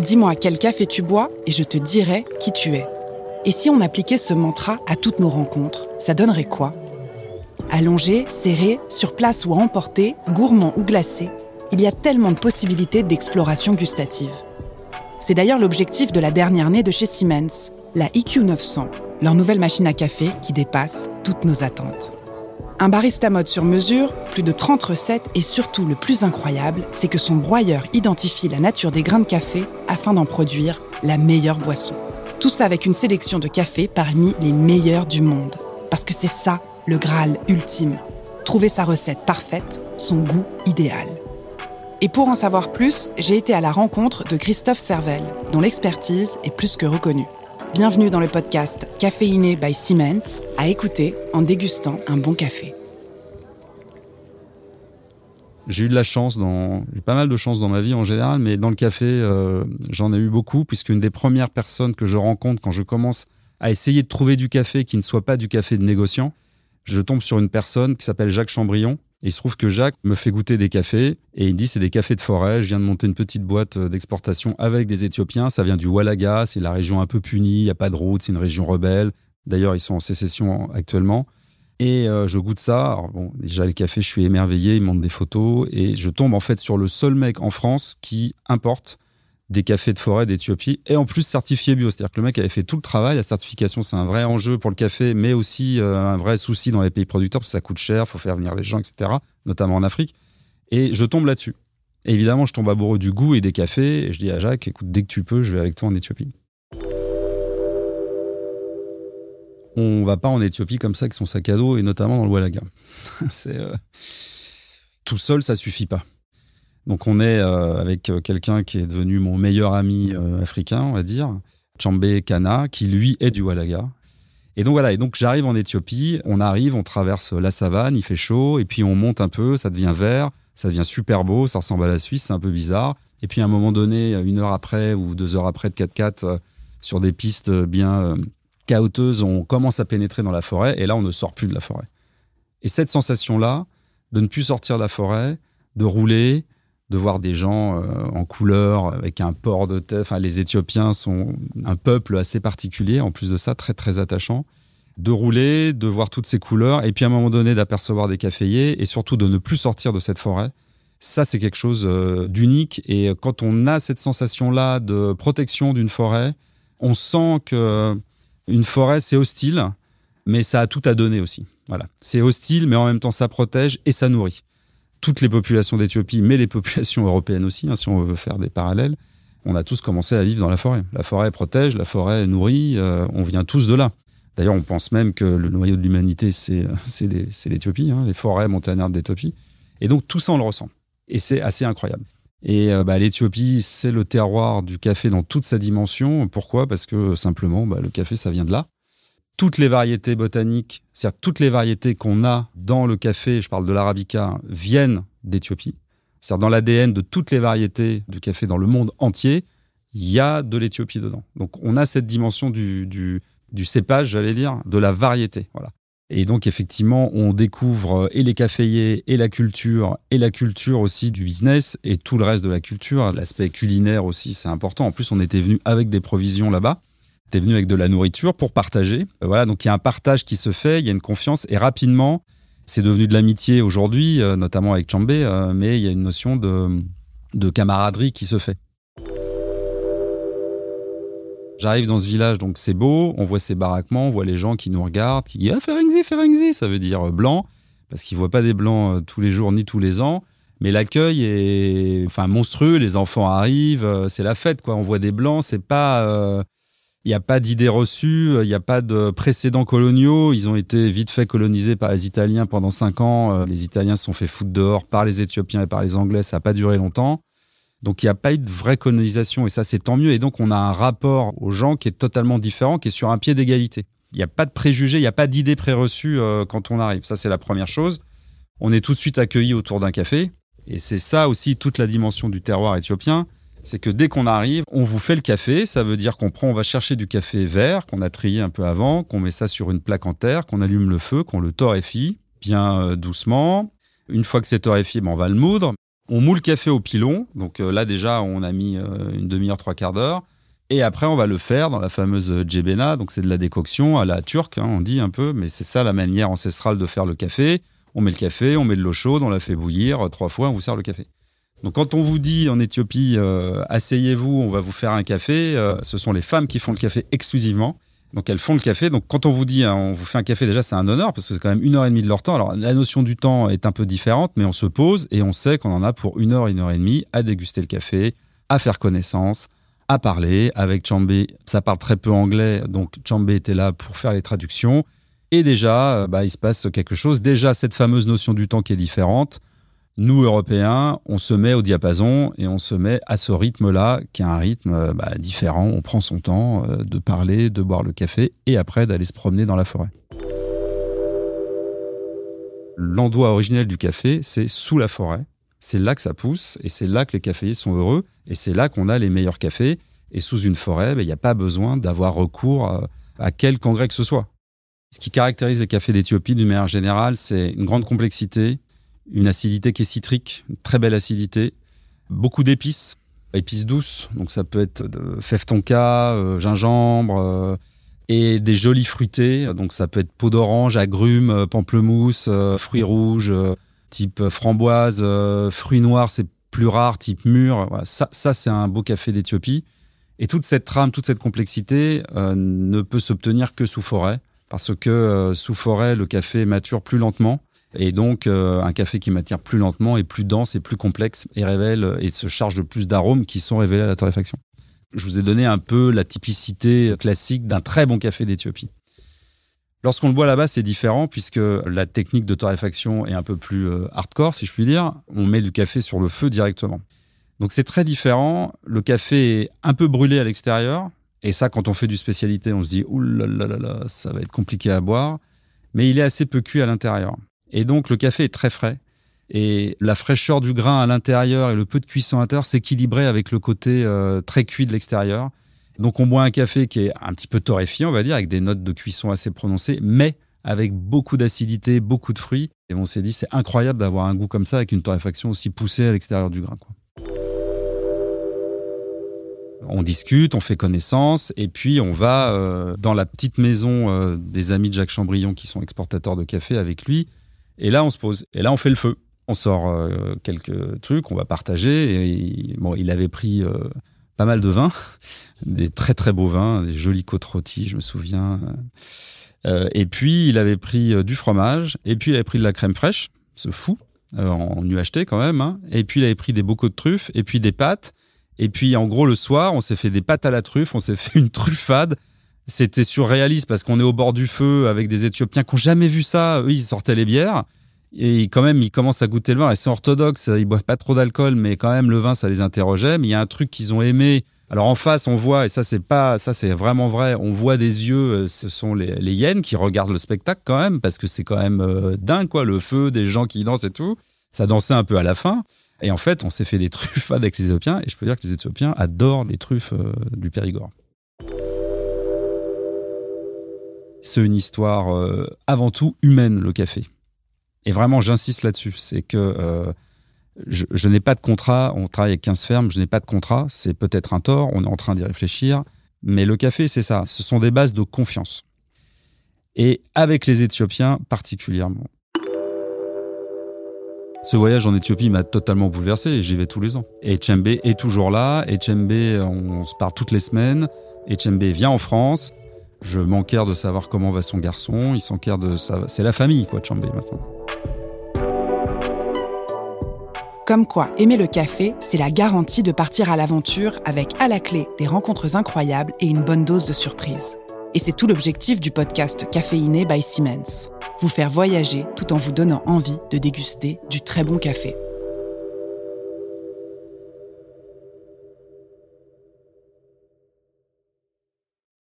Dis-moi quel café tu bois et je te dirai qui tu es. Et si on appliquait ce mantra à toutes nos rencontres, ça donnerait quoi? Allongé, serré, sur place ou à emporter, gourmand ou glacé, il y a tellement de possibilités d'exploration gustative. C'est d'ailleurs l'objectif de la dernière née de chez Siemens, la IQ 900, leur nouvelle machine à café qui dépasse toutes nos attentes. Un barista mode sur mesure, plus de 30 recettes et surtout le plus incroyable, c'est que son broyeur identifie la nature des grains de café afin d'en produire la meilleure boisson. Tout ça avec une sélection de cafés parmi les meilleurs du monde. Parce que c'est ça le Graal ultime. Trouver sa recette parfaite, son goût idéal. Et pour en savoir plus, j'ai été à la rencontre de Christophe Servel, dont l'expertise est plus que reconnue. Bienvenue dans le podcast Caféiné by Siemens, à écouter en dégustant un bon café. J'ai eu de la chance, j'ai pas mal de chance dans ma vie en général, mais dans le café, euh, j'en ai eu beaucoup, puisqu'une des premières personnes que je rencontre quand je commence à essayer de trouver du café qui ne soit pas du café de négociant, je tombe sur une personne qui s'appelle Jacques Chambrion, il se trouve que Jacques me fait goûter des cafés et il me dit c'est des cafés de forêt. Je viens de monter une petite boîte euh, d'exportation avec des Éthiopiens. Ça vient du Walaga, c'est la région un peu punie, il n'y a pas de route, c'est une région rebelle. D'ailleurs, ils sont en sécession actuellement. Et euh, je goûte ça. bon, déjà, le café, je suis émerveillé. Ils montrent des photos. Et je tombe en fait sur le seul mec en France qui importe des cafés de forêt d'Éthiopie et en plus certifié bio. C'est-à-dire que le mec avait fait tout le travail. La certification, c'est un vrai enjeu pour le café, mais aussi euh, un vrai souci dans les pays producteurs parce que ça coûte cher, faut faire venir les gens, etc., notamment en Afrique. Et je tombe là-dessus. évidemment, je tombe amoureux du goût et des cafés. Et je dis à Jacques, écoute, dès que tu peux, je vais avec toi en Éthiopie. On va pas en Éthiopie comme ça avec son sac à dos et notamment dans le Walaga. c'est euh, tout seul, ça suffit pas. Donc on est euh, avec euh, quelqu'un qui est devenu mon meilleur ami euh, africain, on va dire, Chambé Kana, qui lui est du Walaga. Et donc voilà, et donc j'arrive en Éthiopie, on arrive, on traverse la savane, il fait chaud, et puis on monte un peu, ça devient vert, ça devient super beau, ça ressemble à la Suisse, c'est un peu bizarre. Et puis à un moment donné, une heure après ou deux heures après de 4x4, sur des pistes bien caoteuses, on commence à pénétrer dans la forêt, et là on ne sort plus de la forêt. Et cette sensation-là, de ne plus sortir de la forêt, de rouler, de voir des gens euh, en couleur avec un port de tête. Enfin, les Éthiopiens sont un peuple assez particulier, en plus de ça, très très attachant. De rouler, de voir toutes ces couleurs, et puis à un moment donné d'apercevoir des caféiers, et surtout de ne plus sortir de cette forêt. Ça, c'est quelque chose euh, d'unique. Et quand on a cette sensation-là de protection d'une forêt, on sent que une forêt, c'est hostile, mais ça a tout à donner aussi. Voilà. C'est hostile, mais en même temps, ça protège et ça nourrit toutes les populations d'Éthiopie, mais les populations européennes aussi, hein, si on veut faire des parallèles, on a tous commencé à vivre dans la forêt. La forêt protège, la forêt nourrit, euh, on vient tous de là. D'ailleurs, on pense même que le noyau de l'humanité, c'est l'Éthiopie, hein, les forêts montagnardes d'Éthiopie. Et donc, tout ça, on le ressent. Et c'est assez incroyable. Et euh, bah, l'Éthiopie, c'est le terroir du café dans toute sa dimension. Pourquoi? Parce que simplement, bah, le café, ça vient de là toutes les variétés botaniques, c'est-à-dire toutes les variétés qu'on a dans le café, je parle de l'arabica, viennent d'Éthiopie. C'est-à-dire dans l'ADN de toutes les variétés du café dans le monde entier, il y a de l'Éthiopie dedans. Donc on a cette dimension du, du, cépage, j'allais dire, de la variété. Voilà. Et donc effectivement, on découvre et les caféiers, et la culture, et la culture aussi du business, et tout le reste de la culture. L'aspect culinaire aussi, c'est important. En plus, on était venu avec des provisions là-bas. T'es venu avec de la nourriture pour partager. Euh, voilà, donc il y a un partage qui se fait, il y a une confiance et rapidement, c'est devenu de l'amitié aujourd'hui, euh, notamment avec Chambé, euh, mais il y a une notion de, de camaraderie qui se fait. J'arrive dans ce village, donc c'est beau, on voit ces baraquements, on voit les gens qui nous regardent, qui disent Ah, Ferenczi, Ferenczi, ça veut dire blanc, parce qu'ils ne voient pas des blancs tous les jours ni tous les ans. Mais l'accueil est enfin monstrueux, les enfants arrivent, c'est la fête quoi. On voit des blancs, c'est pas il n'y a pas d'idées reçues, il n'y a pas de précédents coloniaux. Ils ont été vite fait colonisés par les Italiens pendant cinq ans. Euh, les Italiens se sont fait foutre dehors par les Éthiopiens et par les Anglais. Ça n'a pas duré longtemps. Donc il n'y a pas eu de vraie colonisation et ça c'est tant mieux. Et donc on a un rapport aux gens qui est totalement différent, qui est sur un pied d'égalité. Il n'y a pas de préjugés, il n'y a pas d'idées préreçues euh, quand on arrive. Ça c'est la première chose. On est tout de suite accueilli autour d'un café. Et c'est ça aussi toute la dimension du terroir éthiopien c'est que dès qu'on arrive, on vous fait le café. Ça veut dire qu'on prend, on va chercher du café vert qu'on a trié un peu avant, qu'on met ça sur une plaque en terre, qu'on allume le feu, qu'on le torréfie bien euh, doucement. Une fois que c'est torréfié, ben, on va le moudre. On moule le café au pilon. Donc là, déjà, on a mis une demi-heure, trois quarts d'heure. Et après, on va le faire dans la fameuse djebena. Donc, c'est de la décoction à la turque, hein, on dit un peu, mais c'est ça la manière ancestrale de faire le café. On met le café, on met de l'eau chaude, on la fait bouillir trois fois, on vous sert le café. Donc, quand on vous dit en Éthiopie, euh, asseyez-vous, on va vous faire un café, euh, ce sont les femmes qui font le café exclusivement. Donc, elles font le café. Donc, quand on vous dit, hein, on vous fait un café, déjà, c'est un honneur parce que c'est quand même une heure et demie de leur temps. Alors, la notion du temps est un peu différente, mais on se pose et on sait qu'on en a pour une heure, une heure et demie à déguster le café, à faire connaissance, à parler avec Chambé. Ça parle très peu anglais, donc Chambé était là pour faire les traductions. Et déjà, euh, bah, il se passe quelque chose. Déjà, cette fameuse notion du temps qui est différente. Nous, Européens, on se met au diapason et on se met à ce rythme-là, qui est un rythme euh, bah, différent. On prend son temps euh, de parler, de boire le café et après d'aller se promener dans la forêt. L'endroit originel du café, c'est sous la forêt c'est là que ça pousse et c'est là que les caféiers sont heureux et c'est là qu'on a les meilleurs cafés. Et sous une forêt, ben, il n'y a pas besoin d'avoir recours à, à quel congrès que ce soit. Ce qui caractérise les cafés d'Éthiopie d'une manière générale, c'est une grande complexité, une acidité qui est citrique, très belle acidité, beaucoup d'épices, épices douces, donc ça peut être de fève tonka, euh, gingembre, euh, et des jolis fruités, donc ça peut être peau d'orange, agrumes, pamplemousse, euh, fruits rouges type framboise, fruits noirs, c'est plus rare, type mûr. Ça, ça c'est un beau café d'Éthiopie. Et toute cette trame, toute cette complexité ne peut s'obtenir que sous forêt, parce que sous forêt, le café mature plus lentement. Et donc, un café qui mature plus lentement est plus dense et plus complexe et révèle et se charge de plus d'arômes qui sont révélés à la torréfaction. Je vous ai donné un peu la typicité classique d'un très bon café d'Éthiopie. Lorsqu'on le boit là-bas, c'est différent puisque la technique de torréfaction est un peu plus euh, hardcore, si je puis dire. On met du café sur le feu directement. Donc c'est très différent. Le café est un peu brûlé à l'extérieur. Et ça, quand on fait du spécialité, on se dit, oulala, là là ça va être compliqué à boire. Mais il est assez peu cuit à l'intérieur. Et donc le café est très frais. Et la fraîcheur du grain à l'intérieur et le peu de cuisson à l'intérieur s'équilibrait avec le côté euh, très cuit de l'extérieur. Donc on boit un café qui est un petit peu torréfié, on va dire, avec des notes de cuisson assez prononcées, mais avec beaucoup d'acidité, beaucoup de fruits. Et on s'est dit, c'est incroyable d'avoir un goût comme ça avec une torréfaction aussi poussée à l'extérieur du grain. On discute, on fait connaissance, et puis on va euh, dans la petite maison euh, des amis de Jacques Chambrion qui sont exportateurs de café avec lui. Et là, on se pose. Et là, on fait le feu. On sort euh, quelques trucs, on va partager. Et, bon, il avait pris pas mal de vins, des très très beaux vins, des jolis côtes rôties, je me souviens. Euh, et puis il avait pris euh, du fromage, et puis il avait pris de la crème fraîche, ce fou, euh, en UHT quand même. Hein. Et puis il avait pris des bocaux de truffes, et puis des pâtes. Et puis en gros le soir, on s'est fait des pâtes à la truffe, on s'est fait une truffade. C'était surréaliste parce qu'on est au bord du feu avec des Éthiopiens qui n'ont jamais vu ça. Eux, ils sortaient les bières. Et quand même, ils commencent à goûter le vin. Et c'est orthodoxe, ils boivent pas trop d'alcool, mais quand même, le vin, ça les interrogeait. Mais il y a un truc qu'ils ont aimé. Alors en face, on voit, et ça c'est pas, ça c'est vraiment vrai, on voit des yeux, euh, ce sont les, les hyènes qui regardent le spectacle quand même, parce que c'est quand même euh, dingue quoi, le feu, des gens qui dansent et tout. Ça dansait un peu à la fin. Et en fait, on s'est fait des truffes avec les Éthiopiens, et je peux dire que les Éthiopiens adorent les truffes euh, du Périgord. C'est une histoire avant tout humaine, le café. Et vraiment, j'insiste là-dessus. C'est que euh, je, n'ai pas de contrat. On travaille avec 15 fermes. Je n'ai pas de contrat. C'est peut-être un tort. On est en train d'y réfléchir. Mais le café, c'est ça. Ce sont des bases de confiance. Et avec les Éthiopiens particulièrement. Ce voyage en Éthiopie m'a totalement bouleversé j'y vais tous les ans. Et Chembe est toujours là. Et Chembe, on se parle toutes les semaines. Et vient en France. Je m'enquère de savoir comment va son garçon. Il s'enquère de ça. C'est la famille, quoi, Chembe maintenant. Comme quoi, aimer le café, c'est la garantie de partir à l'aventure avec à la clé des rencontres incroyables et une bonne dose de surprise. Et c'est tout l'objectif du podcast Caféiné by Siemens. Vous faire voyager tout en vous donnant envie de déguster du très bon café.